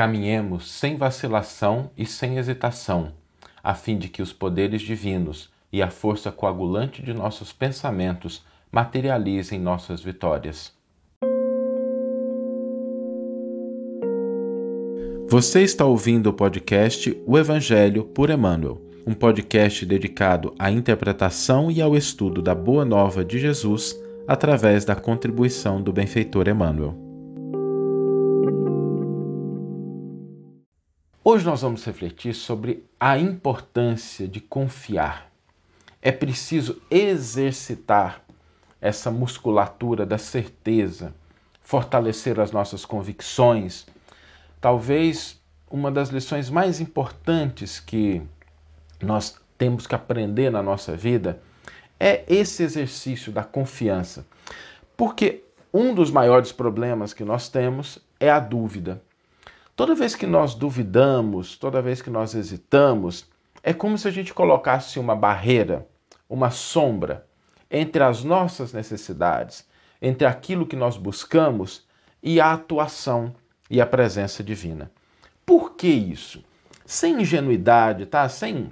Caminhemos sem vacilação e sem hesitação, a fim de que os poderes divinos e a força coagulante de nossos pensamentos materializem nossas vitórias. Você está ouvindo o podcast O Evangelho por Emmanuel, um podcast dedicado à interpretação e ao estudo da Boa Nova de Jesus através da contribuição do benfeitor Emmanuel. Hoje nós vamos refletir sobre a importância de confiar. É preciso exercitar essa musculatura da certeza, fortalecer as nossas convicções. Talvez uma das lições mais importantes que nós temos que aprender na nossa vida é esse exercício da confiança. Porque um dos maiores problemas que nós temos é a dúvida. Toda vez que nós duvidamos, toda vez que nós hesitamos, é como se a gente colocasse uma barreira, uma sombra entre as nossas necessidades, entre aquilo que nós buscamos e a atuação e a presença divina. Por que isso? Sem ingenuidade, tá? Sem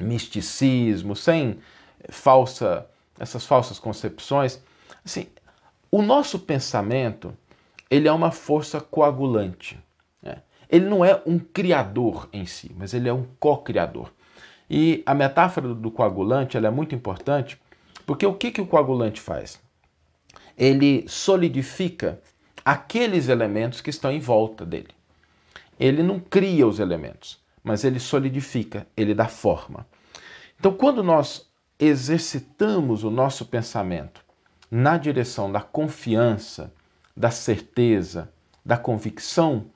misticismo, sem falsa essas falsas concepções, assim, o nosso pensamento, ele é uma força coagulante. Ele não é um criador em si, mas ele é um co-criador. E a metáfora do coagulante é muito importante porque o que, que o coagulante faz? Ele solidifica aqueles elementos que estão em volta dele. Ele não cria os elementos, mas ele solidifica, ele dá forma. Então, quando nós exercitamos o nosso pensamento na direção da confiança, da certeza, da convicção,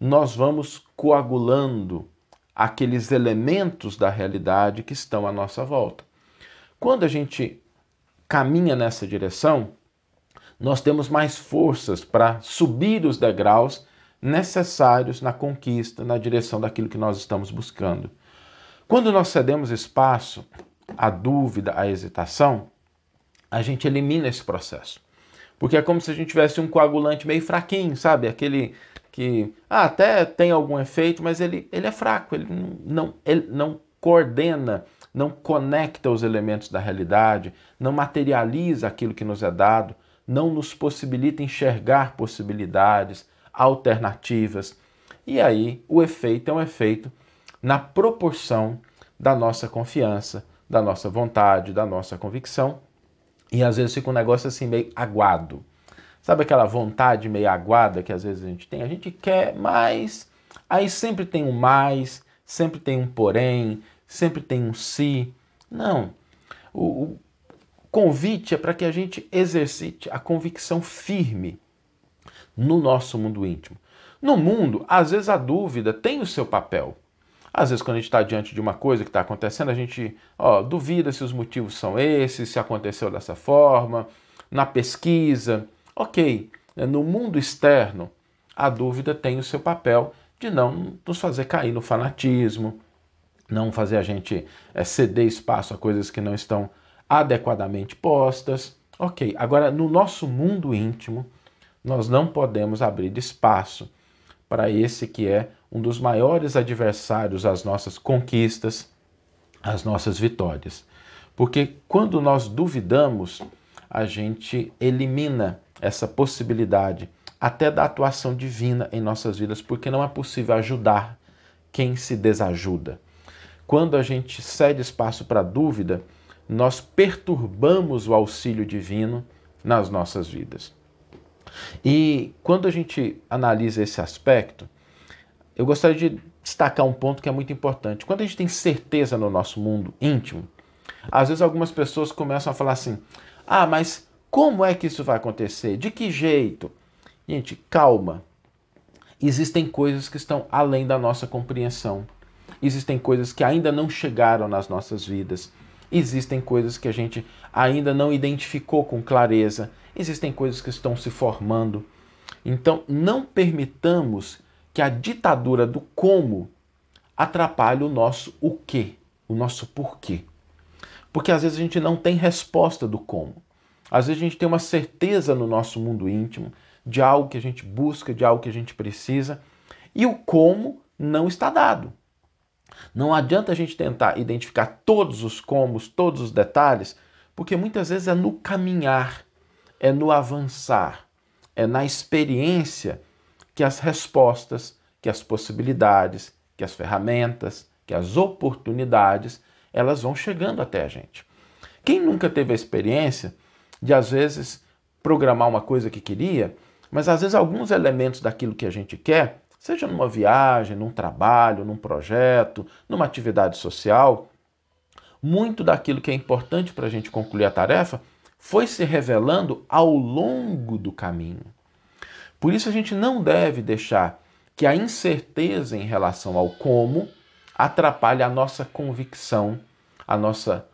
nós vamos coagulando aqueles elementos da realidade que estão à nossa volta. Quando a gente caminha nessa direção, nós temos mais forças para subir os degraus necessários na conquista, na direção daquilo que nós estamos buscando. Quando nós cedemos espaço à dúvida, à hesitação, a gente elimina esse processo. Porque é como se a gente tivesse um coagulante meio fraquinho, sabe? Aquele que ah, até tem algum efeito, mas ele, ele é fraco, ele não, ele não coordena não conecta os elementos da realidade, não materializa aquilo que nos é dado, não nos possibilita enxergar possibilidades, alternativas. E aí o efeito é um efeito na proporção da nossa confiança, da nossa vontade, da nossa convicção. E às vezes fica um negócio assim meio aguado. Sabe aquela vontade meio aguada que às vezes a gente tem? A gente quer mais, aí sempre tem um mais, sempre tem um porém, sempre tem um se. Não. O, o convite é para que a gente exercite a convicção firme no nosso mundo íntimo. No mundo, às vezes a dúvida tem o seu papel. Às vezes, quando a gente está diante de uma coisa que está acontecendo, a gente ó, duvida se os motivos são esses, se aconteceu dessa forma. Na pesquisa, ok. Né, no mundo externo, a dúvida tem o seu papel de não nos fazer cair no fanatismo, não fazer a gente é, ceder espaço a coisas que não estão adequadamente postas. Ok, agora no nosso mundo íntimo, nós não podemos abrir espaço para esse que é um dos maiores adversários às nossas conquistas, às nossas vitórias. Porque quando nós duvidamos, a gente elimina essa possibilidade até da atuação divina em nossas vidas, porque não é possível ajudar quem se desajuda. Quando a gente cede espaço para dúvida, nós perturbamos o auxílio divino nas nossas vidas. E quando a gente analisa esse aspecto, eu gostaria de destacar um ponto que é muito importante. Quando a gente tem certeza no nosso mundo íntimo, às vezes algumas pessoas começam a falar assim: ah, mas como é que isso vai acontecer? De que jeito? Gente, calma. Existem coisas que estão além da nossa compreensão. Existem coisas que ainda não chegaram nas nossas vidas. Existem coisas que a gente ainda não identificou com clareza. Existem coisas que estão se formando. Então, não permitamos que a ditadura do como atrapalhe o nosso o quê, o nosso porquê. Porque às vezes a gente não tem resposta do como. Às vezes a gente tem uma certeza no nosso mundo íntimo de algo que a gente busca, de algo que a gente precisa, E o como não está dado. Não adianta a gente tentar identificar todos os comos, todos os detalhes, porque muitas vezes é no caminhar, é no avançar, é na experiência que as respostas, que as possibilidades, que as ferramentas, que as oportunidades, elas vão chegando até a gente. Quem nunca teve a experiência de, às vezes, programar uma coisa que queria, mas às vezes alguns elementos daquilo que a gente quer, seja numa viagem, num trabalho, num projeto, numa atividade social, muito daquilo que é importante para a gente concluir a tarefa foi se revelando ao longo do caminho. Por isso a gente não deve deixar que a incerteza em relação ao como atrapalhe a nossa convicção, a nossa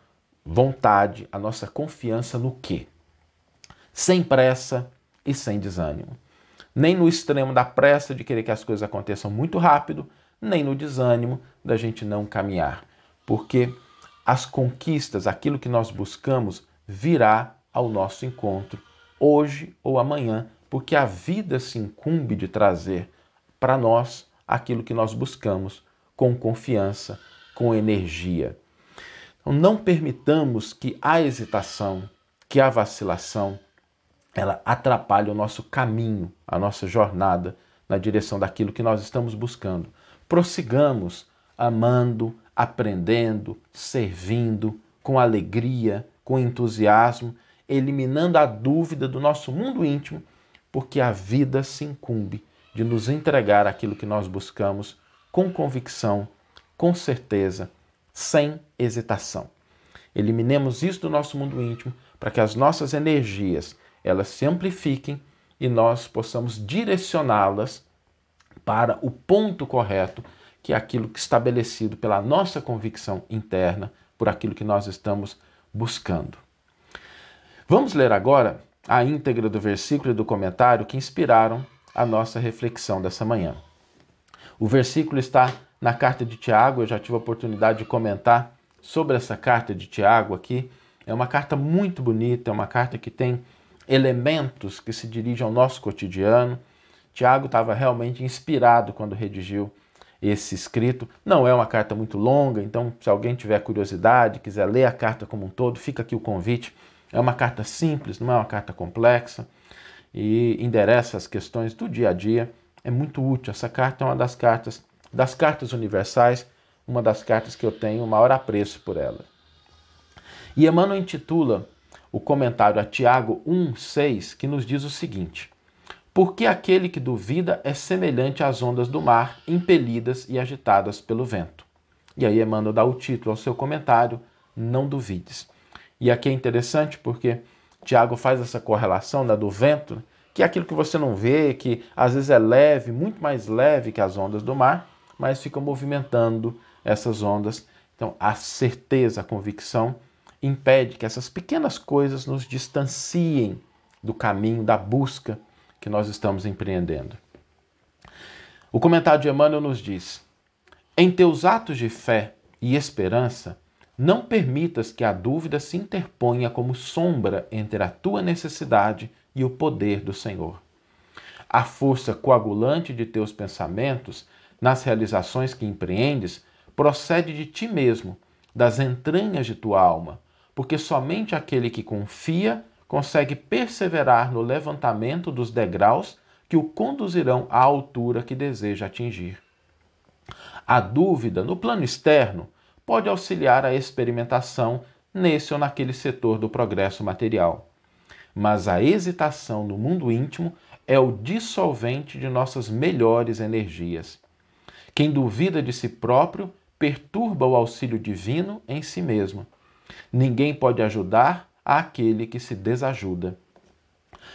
vontade, a nossa confiança no que. Sem pressa e sem desânimo. Nem no extremo da pressa de querer que as coisas aconteçam muito rápido, nem no desânimo da gente não caminhar. Porque as conquistas, aquilo que nós buscamos, virá ao nosso encontro hoje ou amanhã, porque a vida se incumbe de trazer para nós aquilo que nós buscamos com confiança, com energia. Então, não permitamos que a hesitação, que a vacilação, ela atrapalhe o nosso caminho, a nossa jornada na direção daquilo que nós estamos buscando. Prossigamos amando, aprendendo, servindo, com alegria, com entusiasmo, eliminando a dúvida do nosso mundo íntimo, porque a vida se incumbe de nos entregar aquilo que nós buscamos com convicção, com certeza, sem hesitação. Eliminemos isso do nosso mundo íntimo para que as nossas energias elas se amplifiquem e nós possamos direcioná-las para o ponto correto, que é aquilo que estabelecido pela nossa convicção interna, por aquilo que nós estamos buscando. Vamos ler agora a íntegra do versículo e do comentário que inspiraram a nossa reflexão dessa manhã. O versículo está na carta de Tiago, eu já tive a oportunidade de comentar sobre essa carta de Tiago aqui. É uma carta muito bonita, é uma carta que tem elementos que se dirigem ao nosso cotidiano. Tiago estava realmente inspirado quando redigiu esse escrito. Não é uma carta muito longa, então se alguém tiver curiosidade, quiser ler a carta como um todo, fica aqui o convite. É uma carta simples, não é uma carta complexa e endereça as questões do dia a dia é muito útil. Essa carta é uma das cartas, das cartas universais, uma das cartas que eu tenho maior apreço por ela. E Emmanuel intitula o comentário a Tiago 1,6, que nos diz o seguinte: Porque aquele que duvida é semelhante às ondas do mar, impelidas e agitadas pelo vento. E aí Emmanuel dá o título ao seu comentário, Não Duvides. E aqui é interessante porque Tiago faz essa correlação né, do vento que é aquilo que você não vê, que às vezes é leve, muito mais leve que as ondas do mar, mas fica movimentando essas ondas. Então, a certeza, a convicção impede que essas pequenas coisas nos distanciem do caminho, da busca que nós estamos empreendendo. O comentário de Emmanuel nos diz: Em teus atos de fé e esperança, não permitas que a dúvida se interponha como sombra entre a tua necessidade e o poder do Senhor. A força coagulante de teus pensamentos nas realizações que empreendes procede de ti mesmo, das entranhas de tua alma, porque somente aquele que confia consegue perseverar no levantamento dos degraus que o conduzirão à altura que deseja atingir. A dúvida, no plano externo, pode auxiliar a experimentação nesse ou naquele setor do progresso material mas a hesitação no mundo íntimo é o dissolvente de nossas melhores energias. Quem duvida de si próprio perturba o auxílio divino em si mesmo. Ninguém pode ajudar aquele que se desajuda.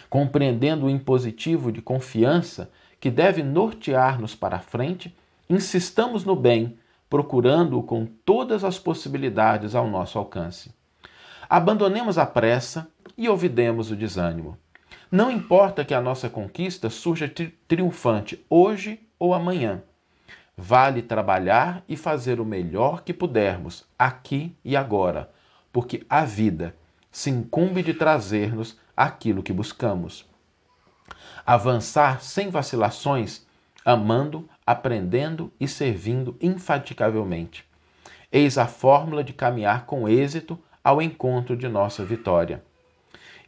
Compreendendo o impositivo de confiança que deve nortear-nos para a frente, insistamos no bem, procurando-o com todas as possibilidades ao nosso alcance. Abandonemos a pressa e ouvidemos o desânimo. Não importa que a nossa conquista surja tri triunfante hoje ou amanhã. Vale trabalhar e fazer o melhor que pudermos, aqui e agora, porque a vida se incumbe de trazer-nos aquilo que buscamos. Avançar sem vacilações amando, aprendendo e servindo infatigavelmente. Eis a fórmula de caminhar com êxito ao encontro de nossa vitória.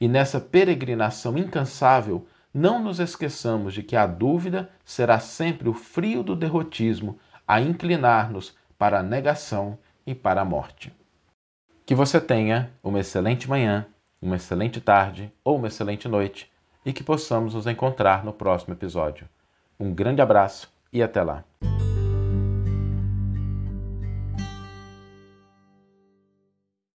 E nessa peregrinação incansável, não nos esqueçamos de que a dúvida será sempre o frio do derrotismo a inclinar-nos para a negação e para a morte. Que você tenha uma excelente manhã, uma excelente tarde ou uma excelente noite e que possamos nos encontrar no próximo episódio. Um grande abraço e até lá!